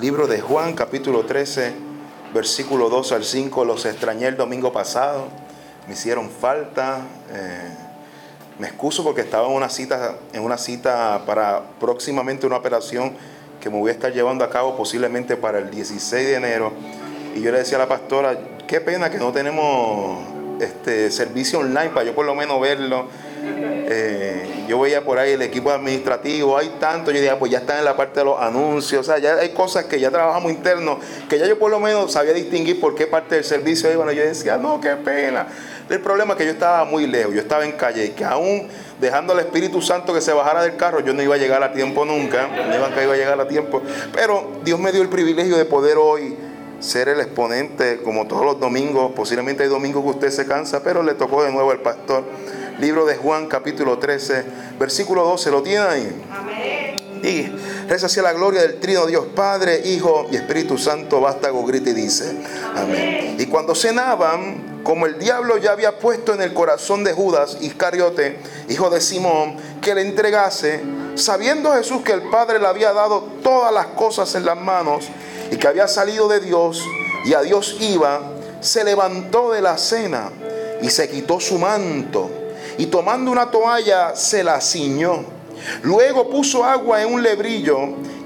Libro de Juan, capítulo 13, versículo 2 al 5. Los extrañé el domingo pasado, me hicieron falta. eh, me excuso porque estaba en una cita, en una cita para próximamente una operación que me voy a estar llevando a cabo posiblemente para el 16 de enero. Y yo le decía a la pastora, qué pena que no tenemos este servicio online para yo por lo menos verlo. Eh, yo veía por ahí el equipo administrativo, hay tanto, yo decía, pues ya están en la parte de los anuncios, o sea, ya hay cosas que ya trabajamos internos, que ya yo por lo menos sabía distinguir por qué parte del servicio iban. Yo decía, no, qué pena. El problema es que yo estaba muy lejos, yo estaba en calle y que aún dejando al Espíritu Santo que se bajara del carro, yo no iba a llegar a tiempo nunca, no iba a, iba a llegar a tiempo. Pero Dios me dio el privilegio de poder hoy ser el exponente, como todos los domingos, posiblemente hay domingos que usted se cansa, pero le tocó de nuevo al pastor. Libro de Juan, capítulo 13, versículo 12, ¿lo tiene ahí? Y reza hacia la gloria del trino Dios Padre, Hijo y Espíritu Santo, vástago grita y dice, amén. Y cuando cenaban, como el diablo ya había puesto en el corazón de Judas Iscariote, hijo de Simón, que le entregase, sabiendo Jesús que el Padre le había dado todas las cosas en las manos y que había salido de Dios y a Dios iba, se levantó de la cena y se quitó su manto y tomando una toalla se la ciñó. Luego puso agua en un lebrillo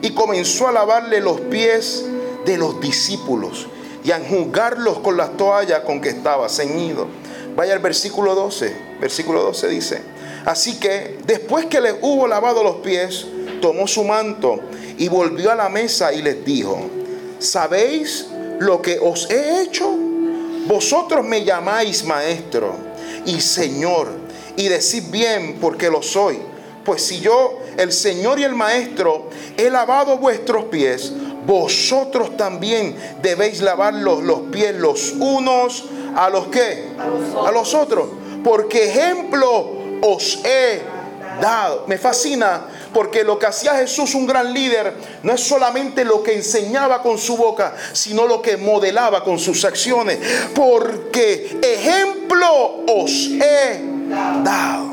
y comenzó a lavarle los pies de los discípulos y a enjugarlos con las toallas con que estaba ceñido. Vaya al versículo 12. Versículo 12 dice, así que después que les hubo lavado los pies, tomó su manto y volvió a la mesa y les dijo, ¿sabéis lo que os he hecho? Vosotros me llamáis maestro y señor y decid bien porque lo soy. Pues si yo, el Señor y el Maestro, he lavado vuestros pies, vosotros también debéis lavar los, los pies los unos a los que? A los otros. Porque ejemplo os he dado. Me fascina porque lo que hacía Jesús, un gran líder, no es solamente lo que enseñaba con su boca, sino lo que modelaba con sus acciones. Porque ejemplo os he dado.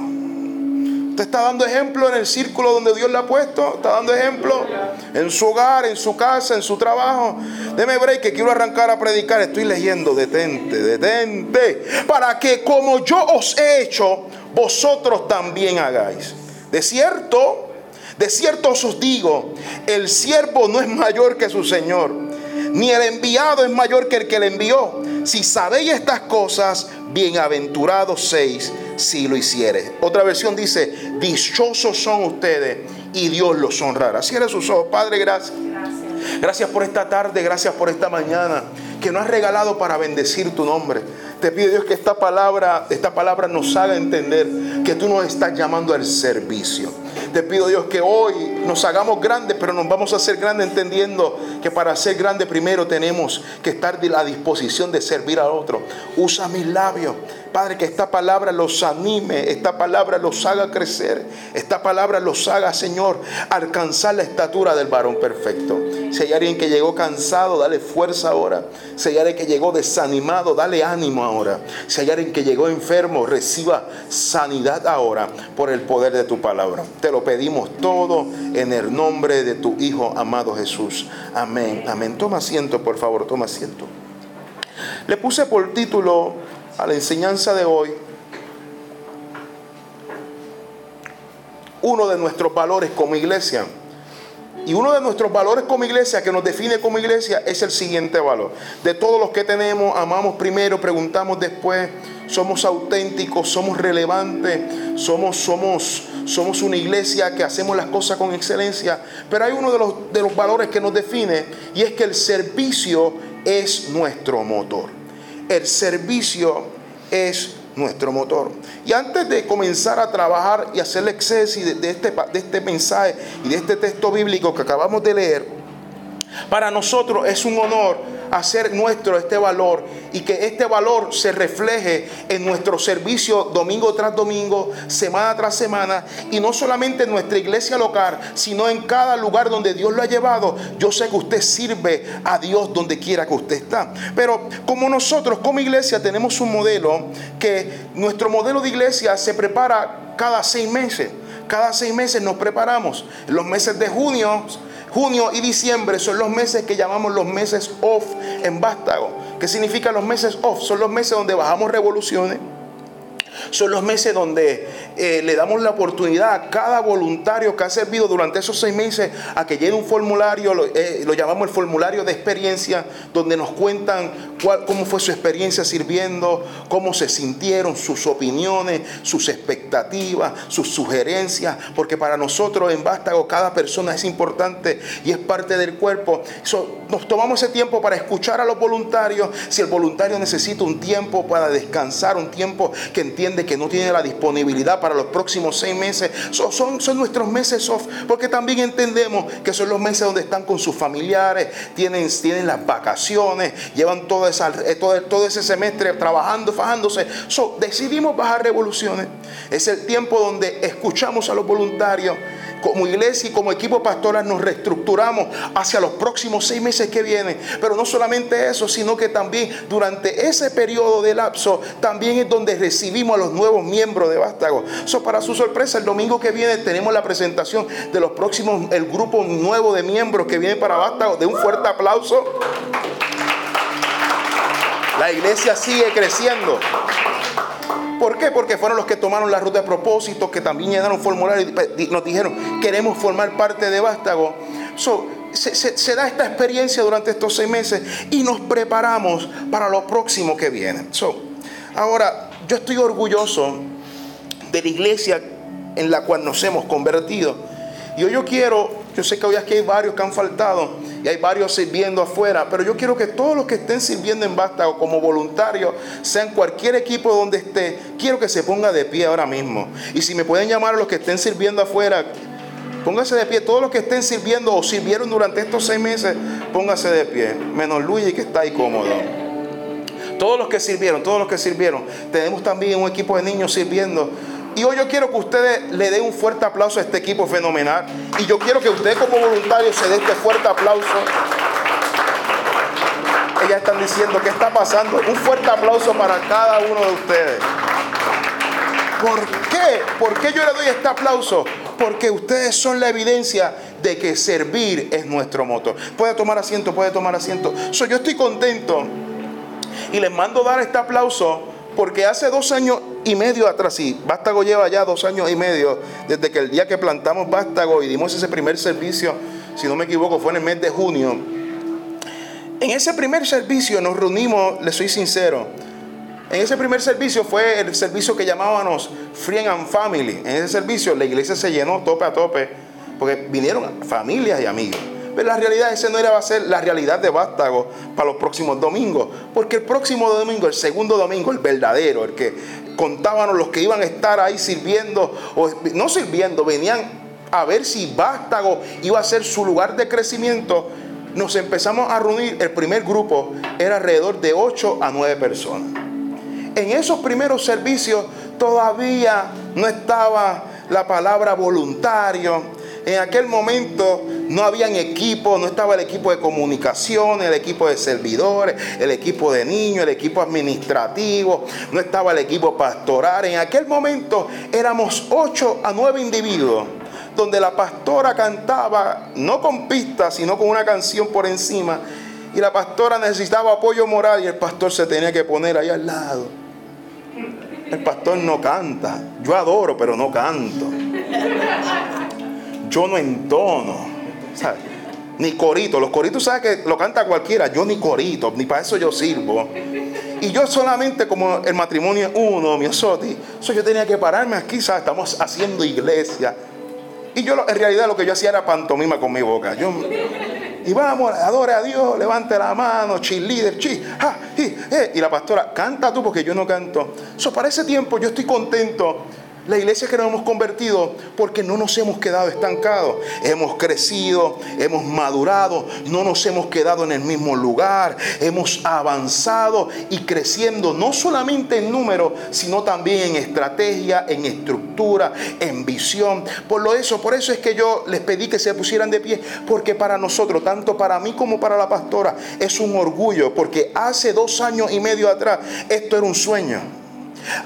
Usted está dando ejemplo en el círculo donde Dios le ha puesto. Está dando ejemplo en su hogar, en su casa, en su trabajo. Deme break que quiero arrancar a predicar. Estoy leyendo. Detente, detente. Para que como yo os he hecho, vosotros también hagáis. De cierto, de cierto os digo, el siervo no es mayor que su Señor, ni el enviado es mayor que el que le envió. Si sabéis estas cosas, bienaventurados seis si lo hiciere. Otra versión dice, dichosos son ustedes y Dios los honrará. Cierre sus ojos, Padre, gracias. Gracias por esta tarde, gracias por esta mañana que nos has regalado para bendecir tu nombre. Te pido Dios que esta palabra, esta palabra nos haga entender que tú nos estás llamando al servicio. Te pido Dios que hoy nos hagamos grandes, pero nos vamos a hacer grandes entendiendo que para ser grande primero tenemos que estar de la disposición de servir al otro. Usa mis labios. Padre, que esta palabra los anime, esta palabra los haga crecer, esta palabra los haga, Señor, alcanzar la estatura del varón perfecto. Si hay alguien que llegó cansado, dale fuerza ahora. Si hay alguien que llegó desanimado, dale ánimo ahora. Si hay alguien que llegó enfermo, reciba sanidad ahora por el poder de tu palabra. Te lo pedimos todo en el nombre de tu Hijo amado Jesús. Amén, amén. Toma asiento, por favor, toma asiento. Le puse por título a la enseñanza de hoy uno de nuestros valores como iglesia. Y uno de nuestros valores como iglesia, que nos define como iglesia, es el siguiente valor. De todos los que tenemos, amamos primero, preguntamos después, somos auténticos, somos relevantes, somos, somos, somos una iglesia que hacemos las cosas con excelencia. Pero hay uno de los, de los valores que nos define y es que el servicio es nuestro motor. El servicio es nuestro motor. Y antes de comenzar a trabajar y hacer el exceso de, este, de este mensaje y de este texto bíblico que acabamos de leer, para nosotros es un honor hacer nuestro este valor y que este valor se refleje en nuestro servicio domingo tras domingo, semana tras semana y no solamente en nuestra iglesia local, sino en cada lugar donde Dios lo ha llevado. Yo sé que usted sirve a Dios donde quiera que usted está. Pero como nosotros como iglesia tenemos un modelo que nuestro modelo de iglesia se prepara cada seis meses. Cada seis meses nos preparamos. Los meses de junio Junio y diciembre son los meses que llamamos los meses off en Vástago. ¿Qué significa los meses off? Son los meses donde bajamos revoluciones son los meses donde eh, le damos la oportunidad a cada voluntario que ha servido durante esos seis meses a que llene un formulario, lo, eh, llamamos el formulario de experiencia, donde nos cuentan cómo fue su experiencia sirviendo, cómo se sintieron, sus opiniones, sus expectativas, sus sugerencias, porque para nosotros en Vástago cada persona es importante y es parte del cuerpo. nos tomamos ese tiempo para escuchar a los voluntarios, si el voluntario necesita un tiempo para descansar, un tiempo que entiende que no tiene la disponibilidad para los próximos seis meses, son, son, nuestros meses off, porque también entendemos que son los meses donde están con sus familiares, tienen, tienen las vacaciones, llevan todo, esa, eh, todo, todo ese semestre trabajando, fajándose. decidimos bajar revoluciones. Es el tiempo donde escuchamos a los voluntarios como iglesia y como equipo pastoral nos reestructuramos hacia los próximos seis meses que vienen. Pero no solamente eso, sino que también durante ese periodo de lapso, también es donde recibimos a los nuevos miembros de Vástago. So, para su sorpresa, el domingo que viene tenemos la presentación de los próximos, el grupo nuevo de miembros que viene para Vástago. De un fuerte aplauso. La iglesia sigue creciendo. ¿Por qué? Porque fueron los que tomaron la ruta de propósito, que también llenaron formulario y nos dijeron, queremos formar parte de Vástago. se, da esta experiencia durante estos seis meses y nos preparamos para lo próximo que viene. ahora, yo estoy orgulloso de la iglesia en la cual nos hemos convertido. Yo quiero, yo sé que hoy aquí hay varios que han faltado, y hay varios sirviendo afuera, pero yo quiero que todos los que estén sirviendo en Vástago como voluntarios, sean cualquier equipo donde esté, quiero que se ponga de pie ahora mismo. Y si me pueden llamar a los que estén sirviendo afuera, póngase de pie. Todos los que estén sirviendo o sirvieron durante estos seis meses, póngase de pie. Menos Luigi que está ahí cómodo. Todos los que sirvieron, todos los que sirvieron. Tenemos también un equipo de niños sirviendo. Y hoy yo quiero que ustedes le den un fuerte aplauso a este equipo fenomenal. Y yo quiero que ustedes como voluntarios se den este fuerte aplauso. Ellas están diciendo qué está pasando. Un fuerte aplauso para cada uno de ustedes. ¿Por qué? ¿Por qué yo le doy este aplauso? Porque ustedes son la evidencia de que servir es nuestro motor. Puede tomar asiento, puede tomar asiento. yo estoy contento y les mando dar este aplauso porque hace dos años y medio atrás, sí, Vástago lleva ya dos años y medio, desde que el día que plantamos Vástago y dimos ese primer servicio, si no me equivoco, fue en el mes de junio. En ese primer servicio nos reunimos, le soy sincero, en ese primer servicio fue el servicio que llamábamos Friend and Family. En ese servicio la iglesia se llenó tope a tope, porque vinieron familias y amigos. Pero la realidad ese no era va a ser la realidad de Vástago para los próximos domingos. Porque el próximo domingo, el segundo domingo, el verdadero, el que contábamos los que iban a estar ahí sirviendo, o no sirviendo, venían a ver si Vástago iba a ser su lugar de crecimiento. Nos empezamos a reunir, el primer grupo era alrededor de 8 a 9 personas. En esos primeros servicios todavía no estaba la palabra voluntario, en aquel momento no habían equipo, no estaba el equipo de comunicación, el equipo de servidores, el equipo de niños, el equipo administrativo, no estaba el equipo pastoral. En aquel momento éramos ocho a nueve individuos donde la pastora cantaba no con pistas, sino con una canción por encima. Y la pastora necesitaba apoyo moral y el pastor se tenía que poner ahí al lado. El pastor no canta. Yo adoro, pero no canto yo no entono. ¿sabes? Ni corito. Los coritos, ¿sabes que lo canta cualquiera? Yo ni corito, ni para eso yo sirvo. Y yo solamente, como el matrimonio uno, mi osoti, yo tenía que pararme aquí, ¿sabes? Estamos haciendo iglesia. Y yo en realidad lo que yo hacía era pantomima con mi boca. Y vamos, adore a Dios, levante la mano, chi líder, chi, eh. y la pastora, canta tú porque yo no canto. So, para ese tiempo yo estoy contento la iglesia que nos hemos convertido porque no nos hemos quedado estancados. Hemos crecido, hemos madurado, no nos hemos quedado en el mismo lugar. Hemos avanzado y creciendo no solamente en número, sino también en estrategia, en estructura, en visión. Por lo eso, por eso es que yo les pedí que se pusieran de pie, porque para nosotros, tanto para mí como para la pastora, es un orgullo, porque hace dos años y medio atrás esto era un sueño.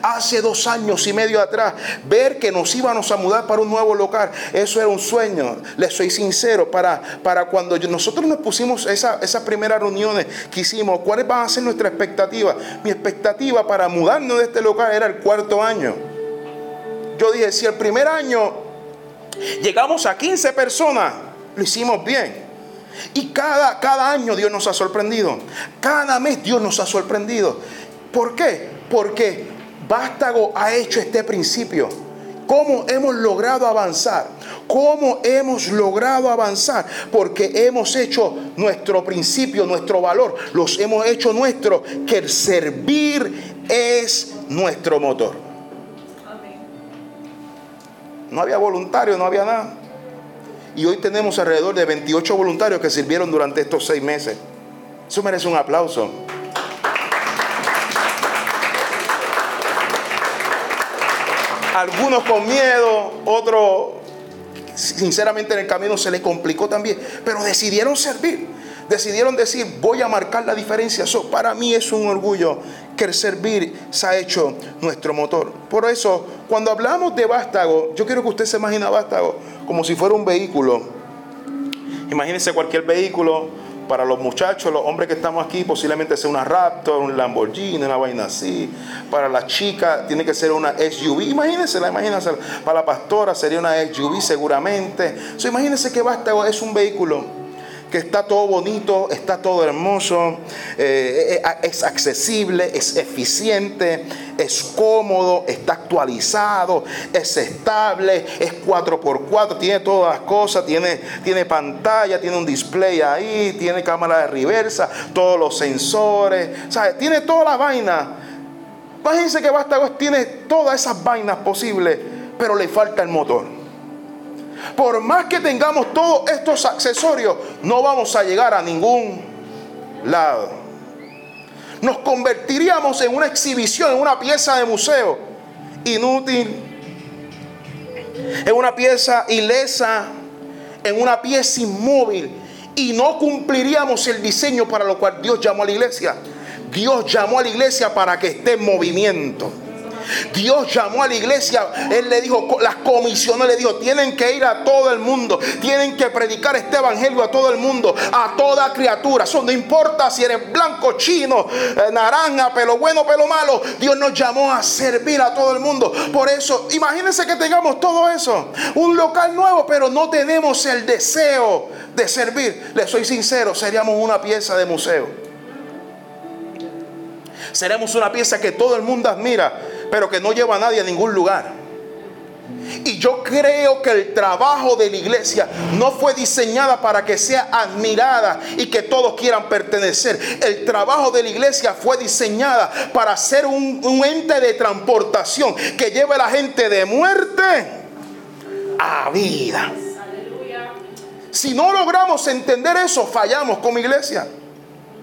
Hace dos años y medio atrás, ver que nos íbamos a mudar para un nuevo local, eso era un sueño. Les soy sincero, para, para cuando nosotros nos pusimos esa, esas primeras reuniones que hicimos, ¿cuáles van a ser nuestras expectativas? Mi expectativa para mudarnos de este local era el cuarto año. Yo dije, si el primer año llegamos a 15 personas, lo hicimos bien. Y cada, cada año Dios nos ha sorprendido. Cada mes Dios nos ha sorprendido. ¿Por qué? Porque Vástago ha hecho este principio. ¿Cómo hemos logrado avanzar? ¿Cómo hemos logrado avanzar? Porque hemos hecho nuestro principio, nuestro valor, los hemos hecho nuestro, que el servir es nuestro motor. No había voluntario, no había nada. Y hoy tenemos alrededor de 28 voluntarios que sirvieron durante estos seis meses. Eso merece un aplauso. Algunos con miedo, otros sinceramente en el camino se les complicó también, pero decidieron servir. Decidieron decir, voy a marcar la diferencia. Eso para mí es un orgullo que el servir se ha hecho nuestro motor. Por eso, cuando hablamos de vástago, yo quiero que usted se imagine vástago como si fuera un vehículo. Imagínense cualquier vehículo para los muchachos, los hombres que estamos aquí, posiblemente sea una Raptor, un Lamborghini, una vaina así. Para las chicas tiene que ser una SUV. Imagínense, imagínense. Para la pastora sería una SUV seguramente. imagínense que vástago es un vehículo que está todo bonito, está todo hermoso, eh, eh, es accesible, es eficiente, es cómodo, está actualizado, es estable, es 4x4, tiene todas las cosas, tiene, tiene pantalla, tiene un display ahí, tiene cámara de reversa, todos los sensores, tiene toda la vaina. Imagínense que Basta tiene todas esas vainas posibles, pero le falta el motor. Por más que tengamos todos estos accesorios, no vamos a llegar a ningún lado. Nos convertiríamos en una exhibición, en una pieza de museo inútil, en una pieza ilesa, en una pieza inmóvil y no cumpliríamos el diseño para lo cual Dios llamó a la iglesia. Dios llamó a la iglesia para que esté en movimiento. Dios llamó a la iglesia, Él le dijo, las comisiones le dijo, tienen que ir a todo el mundo, tienen que predicar este evangelio a todo el mundo, a toda criatura. Eso no importa si eres blanco, chino, eh, naranja, pelo bueno, pelo malo. Dios nos llamó a servir a todo el mundo. Por eso, imagínense que tengamos todo eso. Un local nuevo, pero no tenemos el deseo de servir. Les soy sincero, seríamos una pieza de museo. Seremos una pieza que todo el mundo admira, pero que no lleva a nadie a ningún lugar. Y yo creo que el trabajo de la iglesia no fue diseñada para que sea admirada y que todos quieran pertenecer. El trabajo de la iglesia fue diseñada para ser un, ente de transportación que lleve a la gente de muerte a vida. Si no logramos entender eso, fallamos como iglesia.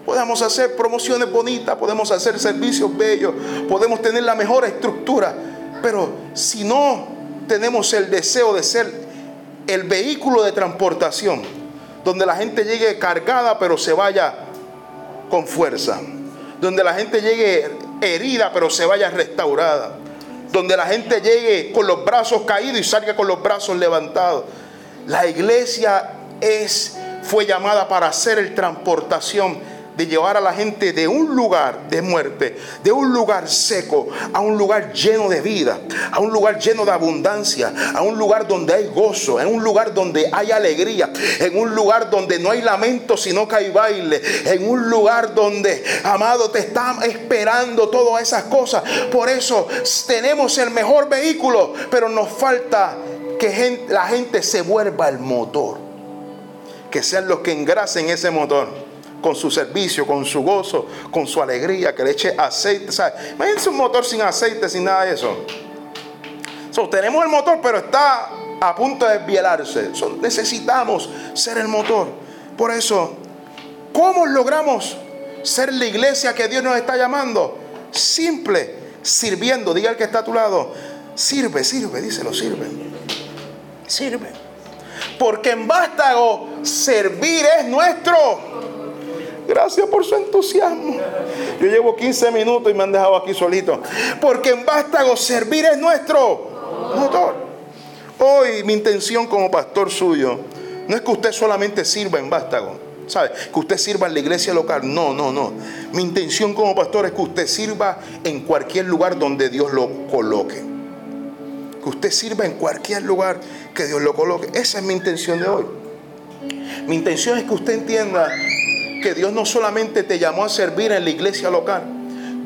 Podemos hacer promociones bonitas, podemos hacer servicios bellos, podemos tener la mejor estructura, pero si no tenemos el deseo de ser el vehículo de transportación, donde la gente llegue cargada pero se vaya con fuerza, donde la gente llegue herida pero se vaya restaurada, donde la gente llegue con los brazos caídos y salga con los brazos levantados. La iglesia es fue llamada para hacer el transportación de llevar a la gente de un lugar de muerte, de un lugar seco, a un lugar lleno de vida, a un lugar lleno de abundancia, a un lugar donde hay gozo, en un lugar donde hay alegría, en un lugar donde no hay lamento, sino que hay baile, en un lugar donde, amado, te están esperando todas esas cosas. Por eso tenemos el mejor vehículo, pero nos falta que la gente se vuelva el motor, que sean los que engrasen ese motor con su servicio, con su gozo, con su alegría, que le eche aceite. Imagínense un motor sin aceite, sin nada de eso. tenemos el motor, pero está a punto de desvielarse. necesitamos ser el motor. Por eso, ¿cómo logramos ser la iglesia que Dios nos está llamando? Simple, sirviendo. Diga el que está a tu lado. Sirve, sirve, díselo, sirve. Sirve. Porque en vástago servir es nuestro Gracias por su entusiasmo. Yo llevo 15 minutos y me han dejado aquí solito. Porque en Vástago servir es nuestro motor. Hoy mi intención como pastor suyo no es que usted solamente sirva en Vástago. ¿Sabe? Que usted sirva en la iglesia local. No, no, no. Mi intención como pastor es que usted sirva en cualquier lugar donde Dios lo coloque. Que usted sirva en cualquier lugar que Dios lo coloque. Esa es mi intención de hoy. Mi intención es que usted entienda que Dios no solamente te llamó a servir en la iglesia local,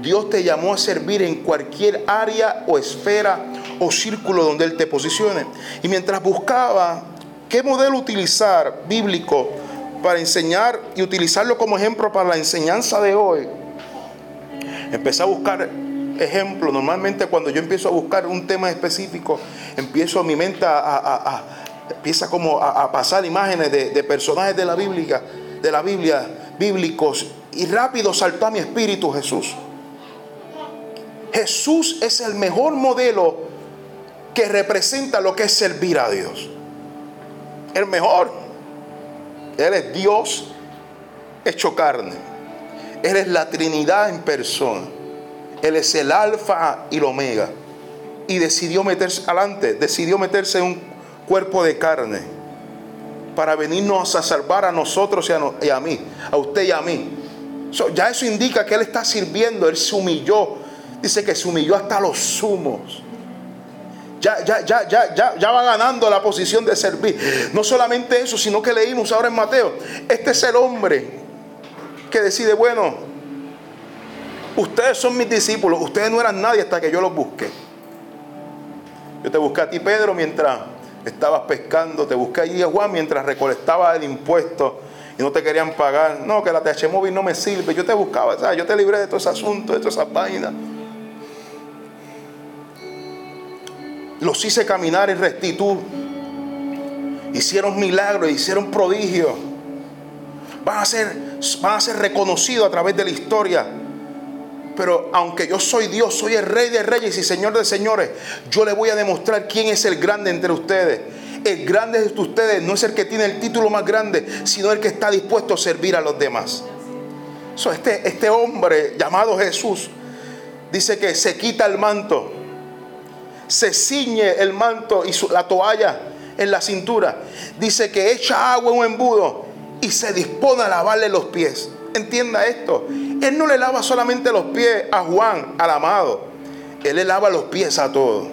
Dios te llamó a servir en cualquier área o esfera o círculo donde Él te posicione. Y mientras buscaba qué modelo utilizar bíblico para enseñar y utilizarlo como ejemplo para la enseñanza de hoy, empecé a buscar ejemplos. Normalmente cuando yo empiezo a buscar un tema específico, empiezo mi mente a, empieza como a, pasar imágenes de, de, personajes de la Biblia, de la Biblia bíblicos y rápido saltó a mi espíritu Jesús. Jesús es el mejor modelo que representa lo que es servir a Dios. El mejor. Él es Dios hecho carne. Él es la Trinidad en persona. Él es el alfa y el omega. Y decidió meterse adelante, decidió meterse en un cuerpo de carne para venirnos a salvar a nosotros y a, mí, a usted y a mí. ya eso indica que Él está sirviendo, Él se humilló. Dice que se humilló hasta los sumos. Ya, ya, ya, ya, ya, ya va ganando la posición de servir. No solamente eso, sino que leímos ahora en Mateo. Este es el hombre que decide, bueno, ustedes son mis discípulos, ustedes no eran nadie hasta que yo los busqué. Yo te busqué a ti, Pedro, mientras estabas pescando, te busqué allí a Juan mientras recolectaba el impuesto y no te querían pagar. No, que la TH no me sirve. Yo te buscaba, ¿sabes? yo te libré de todo ese asunto, de todas esas vainas. Los hice caminar en rectitud. Hicieron milagros, hicieron prodigios. Van a ser, van a ser reconocidos a través de la historia. Pero aunque yo soy Dios, soy el rey de reyes y señor de señores, yo le voy a demostrar quién es el grande entre ustedes. El grande de ustedes no es el que tiene el título más grande, sino el que está dispuesto a servir a los demás. este, este hombre llamado Jesús dice que se quita el manto, se ciñe el manto y la toalla en la cintura. Dice que echa agua en un embudo y se dispone a lavarle los pies. Entienda esto. Él no le lava solamente los pies a Juan, al amado. Él le lava los pies a todos.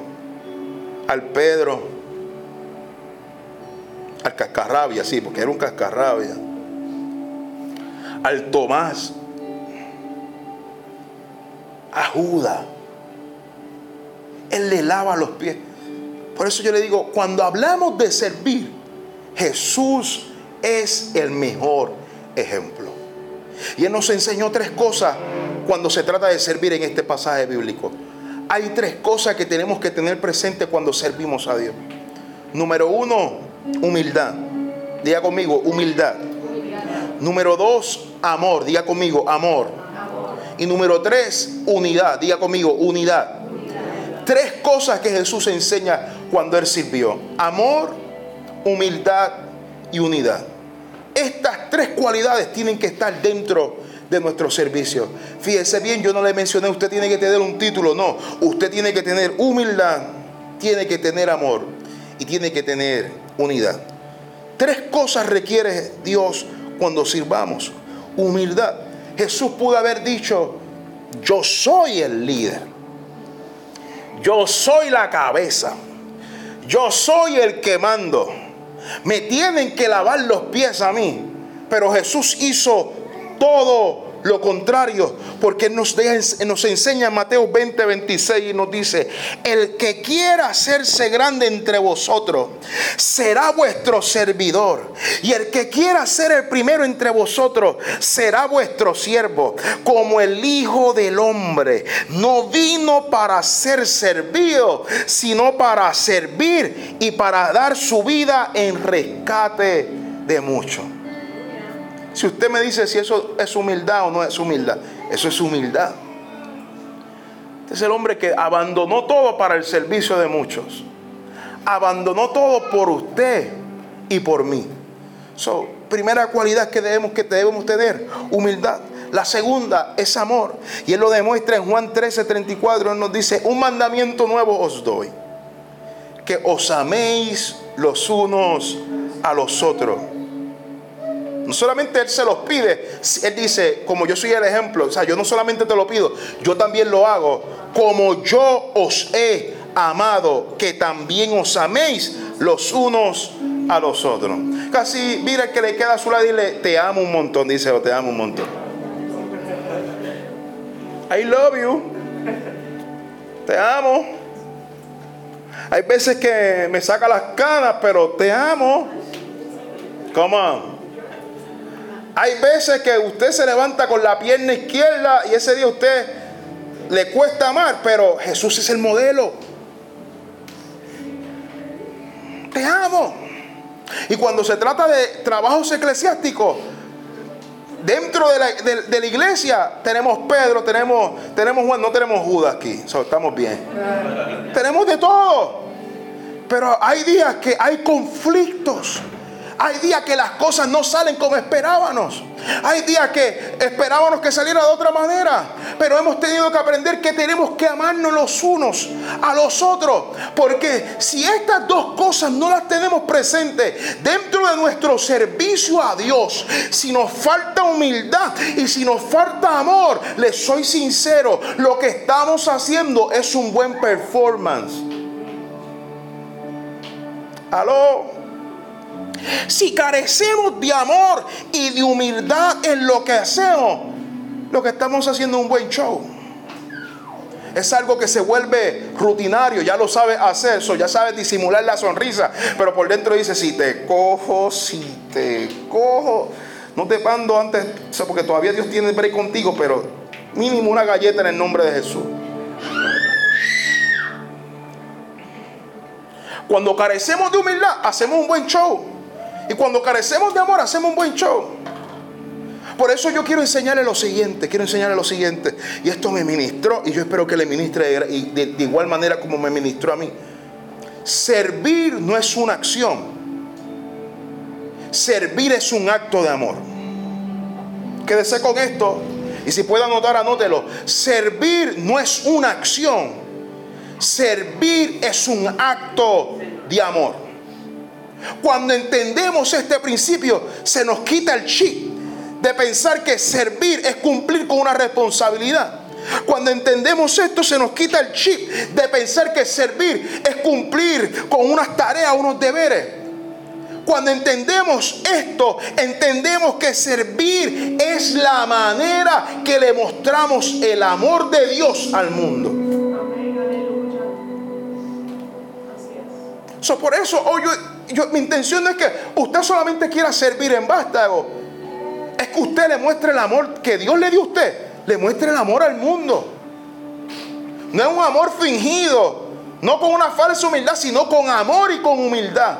Al Pedro. Al cascarrabia, sí, porque era un cascarrabia. Al Tomás. A Judas. Él le lava los pies. Por eso yo le digo, cuando hablamos de servir, Jesús es el mejor ejemplo. Y Él nos enseñó tres cosas cuando se trata de servir en este pasaje bíblico. Hay tres cosas que tenemos que tener presente cuando servimos a Dios. Número uno, humildad. Diga conmigo, humildad. Número dos, amor. Diga conmigo, amor. Y número tres, unidad. Diga conmigo, unidad. Tres cosas que Jesús enseña cuando Él sirvió. Amor, humildad y unidad. Estas tres cualidades tienen que estar dentro de nuestro servicio. Fíjese bien, yo no le mencioné, usted tiene que tener un título, no. Usted tiene que tener humildad, tiene que tener amor y tiene que tener unidad. Tres cosas requiere Dios cuando sirvamos. Humildad. Jesús pudo haber dicho, yo soy el líder. Yo soy la cabeza. Yo soy el que mando. Me tienen que lavar los pies a mí. Pero Jesús hizo todo lo contrario, porque nos, nos enseña en Mateo 20, 26 y nos dice, el que quiera hacerse grande entre vosotros será vuestro servidor, y el que quiera ser el primero entre vosotros será vuestro siervo, como el Hijo del Hombre no vino para ser servido, sino para servir y para dar su vida en rescate de muchos. Si usted me dice si eso es humildad o no es humildad, eso es humildad. Este es el hombre que abandonó todo para el servicio de muchos. Abandonó todo por usted y por mí. primera cualidad que debemos, que debemos tener, humildad. La segunda es amor. Y Él lo demuestra en Juan 13, 34. Él nos dice, un mandamiento nuevo os doy. Que os améis los unos a los otros. Solamente Él se los pide, Él dice, como yo soy el ejemplo, o sea, yo no solamente te lo pido, yo también lo hago, como yo os he amado, que también os améis los unos a los otros. Casi, mira que le queda a su lado dile, te amo un montón, dice, te amo un montón. I love you. Te amo. Hay veces que me saca las canas, pero te amo. Come on. Hay veces que usted se levanta con la pierna izquierda y ese día usted le cuesta amar, pero Jesús es el modelo. Te amo. Y cuando se trata de trabajos eclesiásticos, dentro de la, iglesia tenemos Pedro, tenemos, tenemos Juan, no tenemos Judas aquí, estamos bien. Tenemos de todo. Pero hay días que hay conflictos. Hay días que las cosas no salen como esperábamos. Hay días que esperábamos que saliera de otra manera. Pero hemos tenido que aprender que tenemos que amarnos los unos a los otros. Porque si estas dos cosas no las tenemos presentes dentro de nuestro servicio a Dios, si nos falta humildad y si nos falta amor, les soy sincero, lo que estamos haciendo es un buen performance. Aló. Si carecemos de amor y de humildad en lo que hacemos, lo que estamos haciendo es un buen show. Es algo que se vuelve rutinario, ya lo sabes hacer, eso, ya sabes disimular la sonrisa, pero por dentro dice, si te cojo, si te cojo, no te mando antes, porque todavía Dios tiene break contigo, pero mínimo una galleta en el nombre de Jesús. Cuando carecemos de humildad, hacemos un buen show. Y cuando carecemos de amor, hacemos un buen show. Por eso yo quiero enseñarle lo siguiente, quiero enseñarle lo siguiente. Y esto me ministró y yo espero que le ministre de, igual manera como me ministró a mí. Servir no es una acción. Servir es un acto de amor. Quédese con esto. Y si puede anotar, anótelo. Servir no es una acción. Servir es un acto de amor. Cuando entendemos este principio, se nos quita el chip de pensar que servir es cumplir con una responsabilidad. Cuando entendemos esto, se nos quita el chip de pensar que servir es cumplir con unas tareas, unos deberes. Cuando entendemos esto, entendemos que servir es la manera que le mostramos el amor de Dios al mundo. por eso hoy mi intención no es que usted solamente quiera servir en vástago. Es que usted le muestre el amor que Dios le dio a usted. Le muestre el amor al mundo. No es un amor fingido. No con una falsa humildad, sino con amor y con humildad.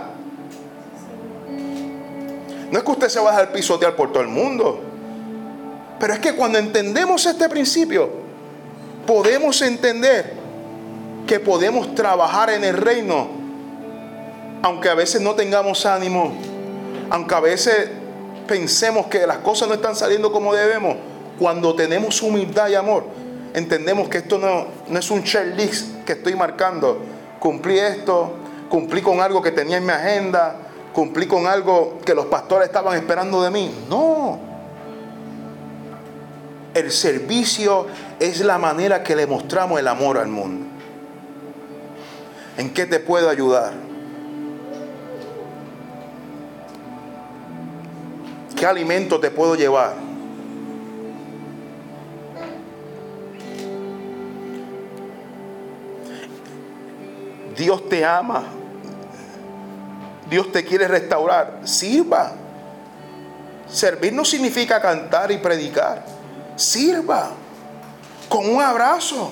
No es que usted se va a pisotear por todo el mundo. Pero es que cuando entendemos este principio, podemos entender que podemos trabajar en el reino aunque a veces no tengamos ánimo, aunque a veces pensemos que las cosas no están saliendo como debemos, cuando tenemos humildad y amor, entendemos que esto no, no es un checklist que estoy marcando. Cumplí esto, cumplí con algo que tenía en mi agenda, cumplí con algo que los pastores estaban esperando de mí. No. El servicio es la manera que le mostramos el amor al mundo. ¿En qué te puedo ayudar? ¿Qué alimento te puedo llevar? Dios te ama. Dios te quiere restaurar. Sirva. Servir no significa cantar y predicar. Sirva. Con un abrazo.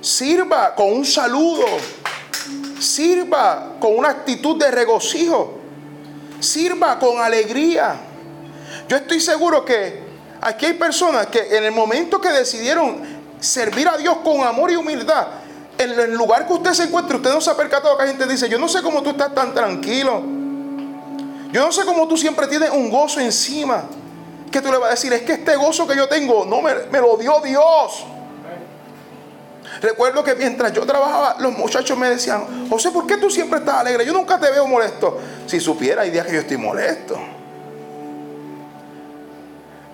Sirva con un saludo. Sirva con una actitud de regocijo. Sirva con alegría. Yo estoy seguro que aquí hay personas que en el momento que decidieron servir a Dios con amor y humildad, en el lugar que usted se encuentre, usted no se ha percatado que hay gente dice, yo no sé cómo tú estás tan tranquilo. Yo no sé cómo tú siempre tienes un gozo encima. Que tú le vas a decir, es que este gozo que yo tengo, no me, me lo dio Dios. Recuerdo que mientras yo trabajaba, los muchachos me decían, José, ¿por qué tú siempre estás alegre? Yo nunca te veo molesto. Si supiera, hay días que yo estoy molesto.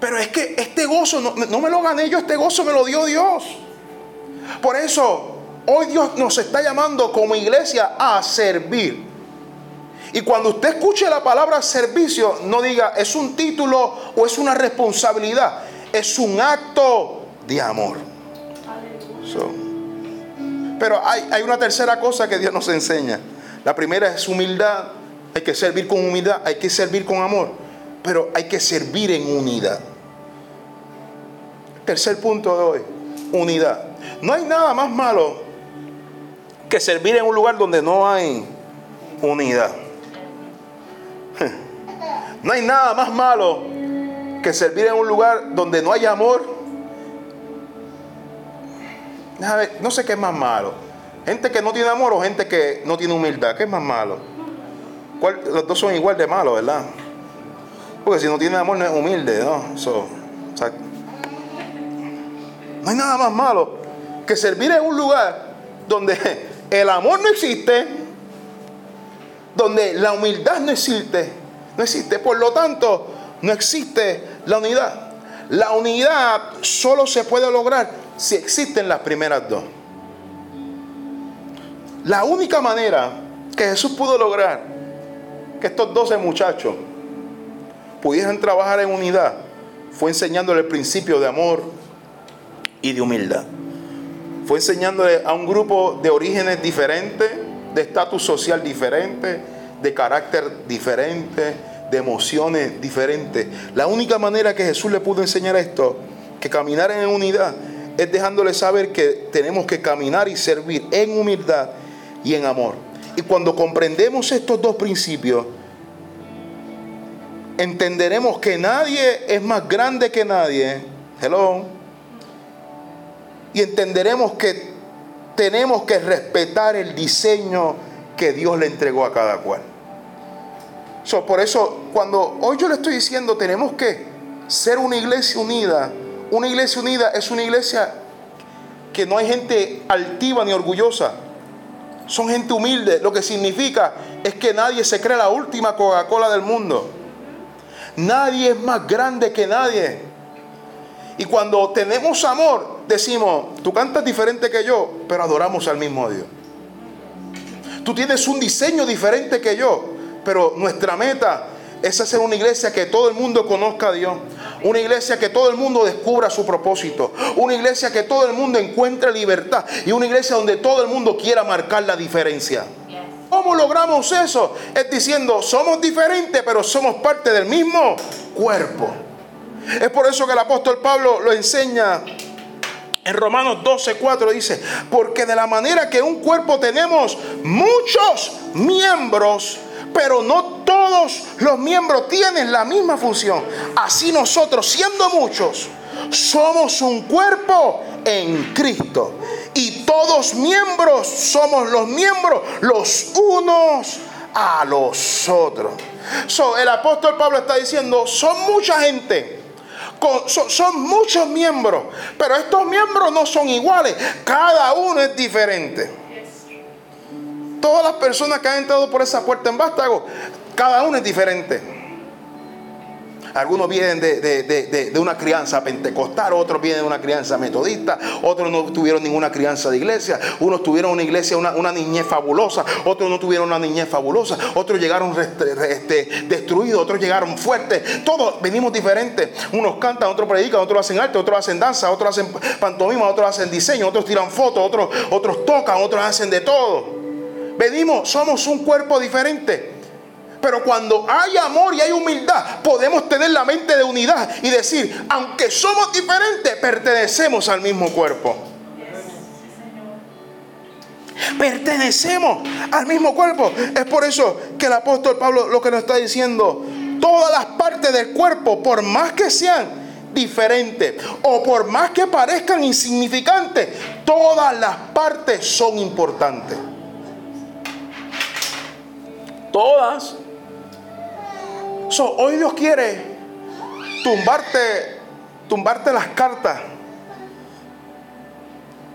Pero es que este gozo no, no me lo gané yo, este gozo me lo dio Dios. Por eso, hoy Dios nos está llamando como iglesia a servir. Y cuando usted escuche la palabra servicio, no diga es un título o es una responsabilidad. Es un acto de amor. pero hay, hay una tercera cosa que Dios nos enseña. La primera es humildad. Hay que servir con humildad, hay que servir con amor. Pero hay que servir en unidad. Tercer punto de hoy, unidad. No hay nada más malo que servir en un lugar donde no hay unidad. No hay nada más malo que servir en un lugar donde no hay amor. No sé qué es más malo. Gente que no tiene amor o gente que no tiene humildad. ¿Qué es más malo? Los dos son igual de malos, ¿verdad? Porque si no tiene amor no es humilde, ¿no? No hay nada más malo que servir en un lugar donde el amor no existe, donde la humildad no existe no existe. Por lo tanto, no existe la unidad. La unidad solo se puede lograr si existen las primeras dos. La única manera que Jesús pudo lograr que estos doce muchachos pudieran trabajar en unidad fue enseñándole el principio de amor y de humildad. Fue enseñándole a un grupo de orígenes diferentes, de estatus social diferente, de carácter diferente, de emociones diferentes. La única manera que Jesús le pudo enseñar esto, que caminar en unidad, es dejándole saber que tenemos que caminar y servir en humildad y en amor. Y cuando comprendemos estos dos principios, entenderemos que nadie es más grande que nadie. Hello. Y entenderemos que tenemos que respetar el diseño que Dios le entregó a cada cual por eso, cuando hoy yo le estoy diciendo, tenemos que ser una iglesia unida. Una iglesia unida es una iglesia que no hay gente altiva ni orgullosa. Son gente humilde. Lo que significa es que nadie se cree la última Coca-Cola del mundo. Nadie es más grande que nadie. Y cuando tenemos amor, decimos, tú cantas diferente que yo, pero adoramos al mismo Dios. Tú tienes un diseño diferente que yo, pero nuestra meta es hacer una iglesia que todo el mundo conozca a Dios. Una iglesia que todo el mundo descubra su propósito. Una iglesia que todo el mundo encuentre libertad. Y una iglesia donde todo el mundo quiera marcar la diferencia. ¿Cómo logramos eso? Es diciendo, somos diferentes, pero somos parte del mismo cuerpo. Es por eso que el apóstol Pablo lo enseña en Romanos 12, 4 dice, porque de la manera que un cuerpo tenemos muchos miembros, pero no todos los miembros tienen la misma función. Así nosotros, siendo muchos, somos un cuerpo en Cristo. Y todos miembros somos los miembros los unos a los otros. el apóstol Pablo está diciendo, son mucha gente. Son muchos miembros, pero estos miembros no son iguales, cada uno es diferente todas las personas que han entrado por esa puerta en Vástago, cada uno es diferente. Algunos vienen de, una crianza pentecostal, otros vienen de una crianza metodista, otros no tuvieron ninguna crianza de iglesia, unos tuvieron una iglesia, una, niñez fabulosa, otros no tuvieron una niñez fabulosa, otros llegaron este, destruidos, otros llegaron fuertes, todos venimos diferentes. Unos cantan, otros predican, otros hacen arte, otros hacen danza, otros hacen pantomima, otros hacen diseño, otros tiran fotos, otros, otros tocan, otros hacen de todo. Venimos, somos un cuerpo diferente. Pero cuando hay amor y hay humildad, podemos tener la mente de unidad y decir, aunque somos diferentes, pertenecemos al mismo cuerpo. Pertenecemos al mismo cuerpo. Es por eso que el apóstol Pablo lo que nos está diciendo, todas las partes del cuerpo, por más que sean diferentes o por más que parezcan insignificantes, todas las partes son importantes. Todas. Hoy Dios quiere tumbarte, tumbarte las cartas.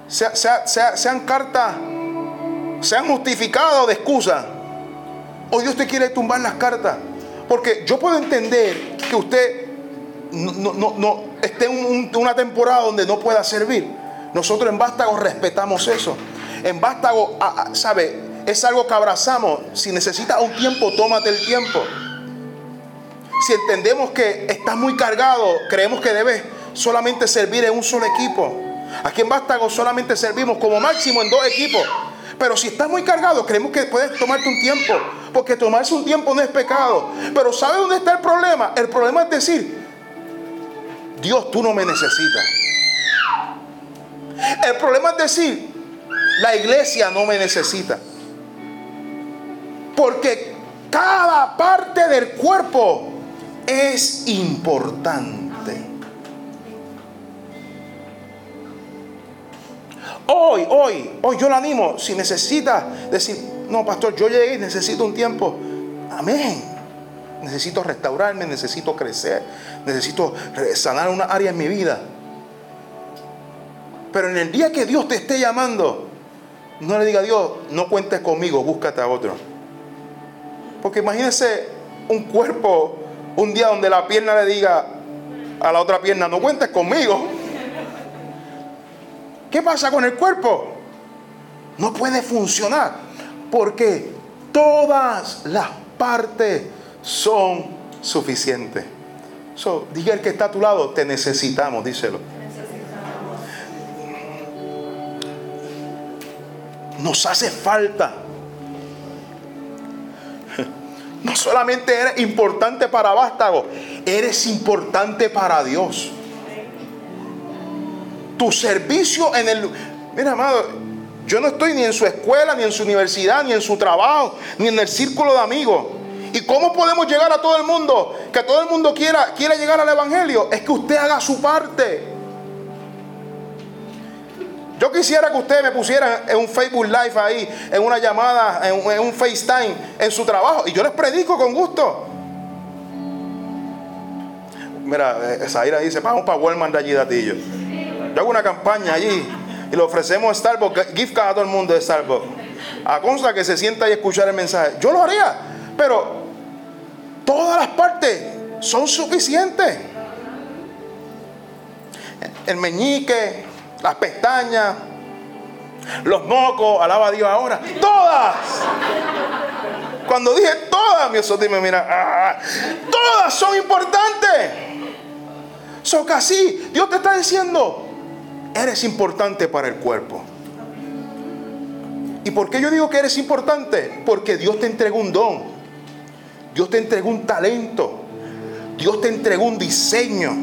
sean cartas, sean justificadas de excusa. Hoy Dios te quiere tumbar las cartas. Porque yo puedo entender que usted no, no, esté en una temporada donde no pueda servir. Nosotros en Vástago respetamos eso. En Vástago, ¿sabe? Es algo que abrazamos. Si necesitas un tiempo, tómate el tiempo. Si entendemos que estás muy cargado, creemos que debes solamente servir en un solo equipo. Aquí en Vástago solamente servimos como máximo en dos equipos. Pero si estás muy cargado, creemos que puedes tomarte un tiempo. Porque tomarse un tiempo no es pecado. Pero ¿sabe dónde está el problema? El problema es decir, Dios, tú no me necesitas. El problema es decir, la iglesia no me necesita. Porque cada parte del cuerpo es importante. Hoy, hoy, hoy yo le animo, si necesita decir, no, pastor, yo llegué y necesito un tiempo. Amén. Necesito restaurarme, necesito crecer, necesito sanar una área en mi vida. Pero en el día que Dios te esté llamando, no le diga a Dios, no cuentes conmigo, búscate a otro. Porque imagínese un cuerpo, un día donde la pierna le diga a la otra pierna, no cuentes conmigo. ¿Qué pasa con el cuerpo? No puede funcionar porque todas las partes son suficientes. So, diga el que está a tu lado, te necesitamos, díselo. Nos hace falta. No solamente eres importante para Vástago, eres importante para Dios. Tu servicio en el... Mira, amado, yo no estoy ni en su escuela, ni en su universidad, ni en su trabajo, ni en el círculo de amigos. ¿Y cómo podemos llegar a todo el mundo? Que todo el mundo quiera, quiera llegar al Evangelio. Es que usted haga su parte. Yo quisiera que usted me pusiera en un Facebook Live ahí, en una llamada, en, un FaceTime, en su trabajo. Y yo les predico con gusto. Mira, eh, Zaira dice, vamos para Walmart de allí, Datillo. Yo hago una campaña allí y le ofrecemos Starbucks, gift card a todo el mundo de Starbucks. A consta que se sienta y escuchar el mensaje. Yo lo haría, pero todas las partes son suficientes. El meñique, las pestañas, los mocos, alaba a Dios ahora. Todas. Cuando dije todas, mi osote me mira, ah, todas son importantes. Son casi, Dios te está diciendo, eres importante para el cuerpo. ¿Y por qué yo digo que eres importante? Porque Dios te entregó un don. Dios te entregó un talento. Dios te entregó un diseño.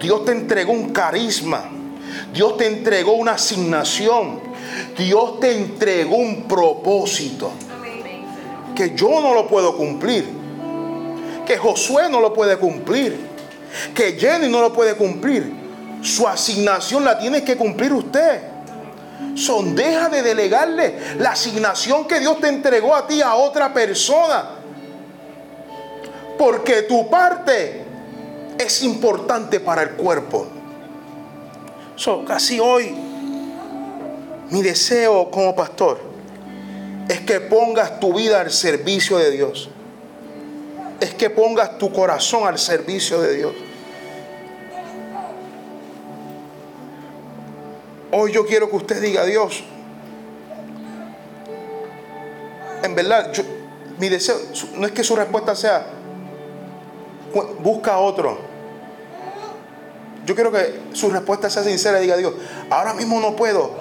Dios te entregó un carisma. Dios te entregó una asignación. Dios te entregó un propósito. Que yo no lo puedo cumplir. Que Josué no lo puede cumplir. Que Jenny no lo puede cumplir. Su asignación la tiene que cumplir usted. Son, deja de delegarle la asignación que Dios te entregó a ti a otra persona. Porque tu parte es importante para el cuerpo. So, casi hoy, mi deseo como pastor es que pongas tu vida al servicio de Dios. Es que pongas tu corazón al servicio de Dios. Hoy yo quiero que usted diga, Dios, en verdad, mi deseo no es que su respuesta sea, busca otro. Yo quiero que su respuesta sea sincera y diga, Dios, ahora mismo no puedo,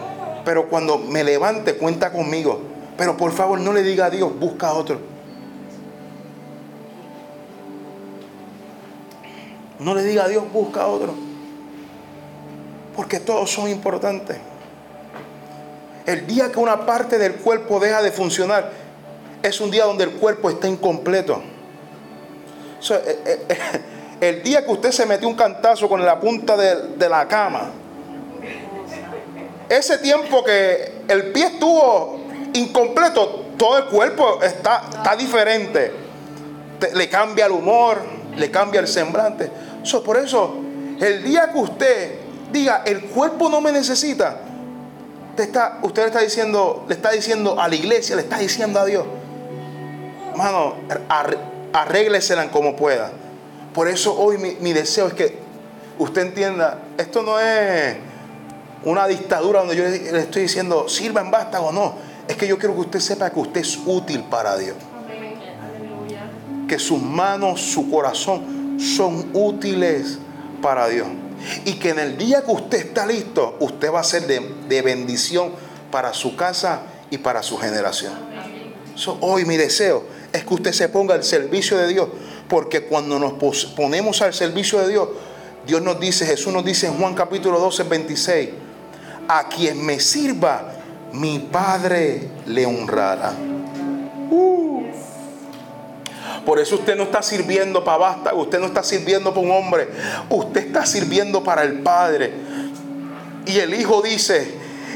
pero cuando me levante, cuenta conmigo. Pero por favor no le diga a Dios, busca otro. No le diga a Dios, busca otro. Porque todos son importantes. El día que una parte del cuerpo deja de funcionar es un día donde el cuerpo está incompleto. Eh, eh, eh, el día que usted se metió un cantazo con la punta de, la cama, ese tiempo que el pie estuvo incompleto, todo el cuerpo está, está diferente. le cambia el humor, le cambia el semblante. por eso, el día que usted diga, el cuerpo no me necesita, usted, está, usted le está diciendo, le está diciendo a la iglesia, le está diciendo a Dios, hermano, arréglesela como pueda. Por eso hoy mi, deseo es que usted entienda, esto no es una dictadura donde yo le, estoy diciendo, sirva en vástago, no. Es que yo quiero que usted sepa que usted es útil para Dios. Que sus manos, su corazón son útiles para Dios. Y que en el día que usted está listo, usted va a ser de, bendición para su casa y para su generación. hoy mi deseo es que usted se ponga al servicio de Dios porque cuando nos ponemos al servicio de Dios, Dios nos dice, Jesús nos dice en Juan capítulo 12, 26, a quien me sirva, mi Padre le honrará. Uh. Por eso usted no está sirviendo para basta, usted no está sirviendo para un hombre, usted está sirviendo para el Padre. Y el Hijo dice,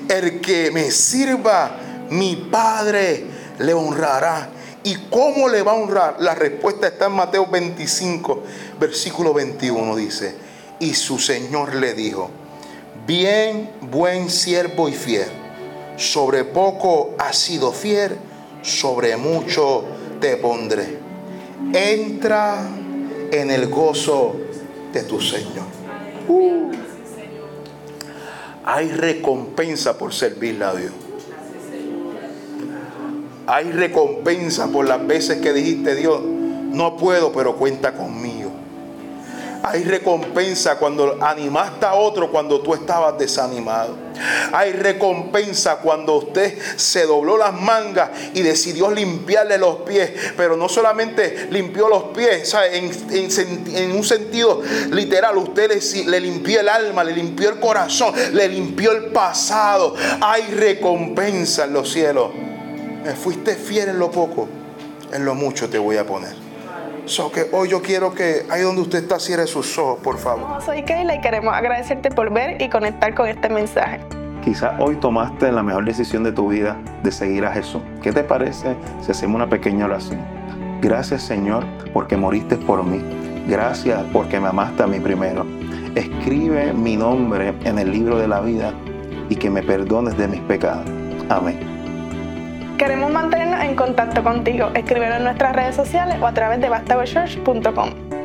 el que me sirva, mi Padre le honrará. ¿Y cómo le va a honrar? La respuesta está en Mateo 25, versículo 21, dice. Y su Señor le dijo, bien, buen siervo y fiel, sobre poco has sido fiel, sobre mucho te pondré. Entra en el gozo de tu Señor. Uh. Hay recompensa por servirle a Dios. Hay recompensa por las veces que dijiste, Dios, no puedo, pero cuenta conmigo. Hay recompensa cuando animaste a otro cuando tú estabas desanimado. Hay recompensa cuando usted se dobló las mangas y decidió limpiarle los pies. Pero no solamente limpió los pies, En, un sentido literal, usted le, le limpió el alma, le limpió el corazón, le limpió el pasado. Hay recompensa en los cielos fuiste fiel en lo poco, en lo mucho te voy a poner. So que hoy yo quiero que ahí donde usted está cierre sus ojos, por favor. soy Keila y queremos agradecerte por ver y conectar con este mensaje. Quizás hoy tomaste la mejor decisión de tu vida de seguir a Jesús. ¿Qué te parece si hacemos una pequeña oración? Gracias Señor porque moriste por mí. Gracias porque me amaste a mí primero. Escribe mi nombre en el libro de la vida y que me perdones de mis pecados. Amén. Queremos mantenernos en contacto contigo. Escríbenos en nuestras redes sociales o a través de bastagochurch.com.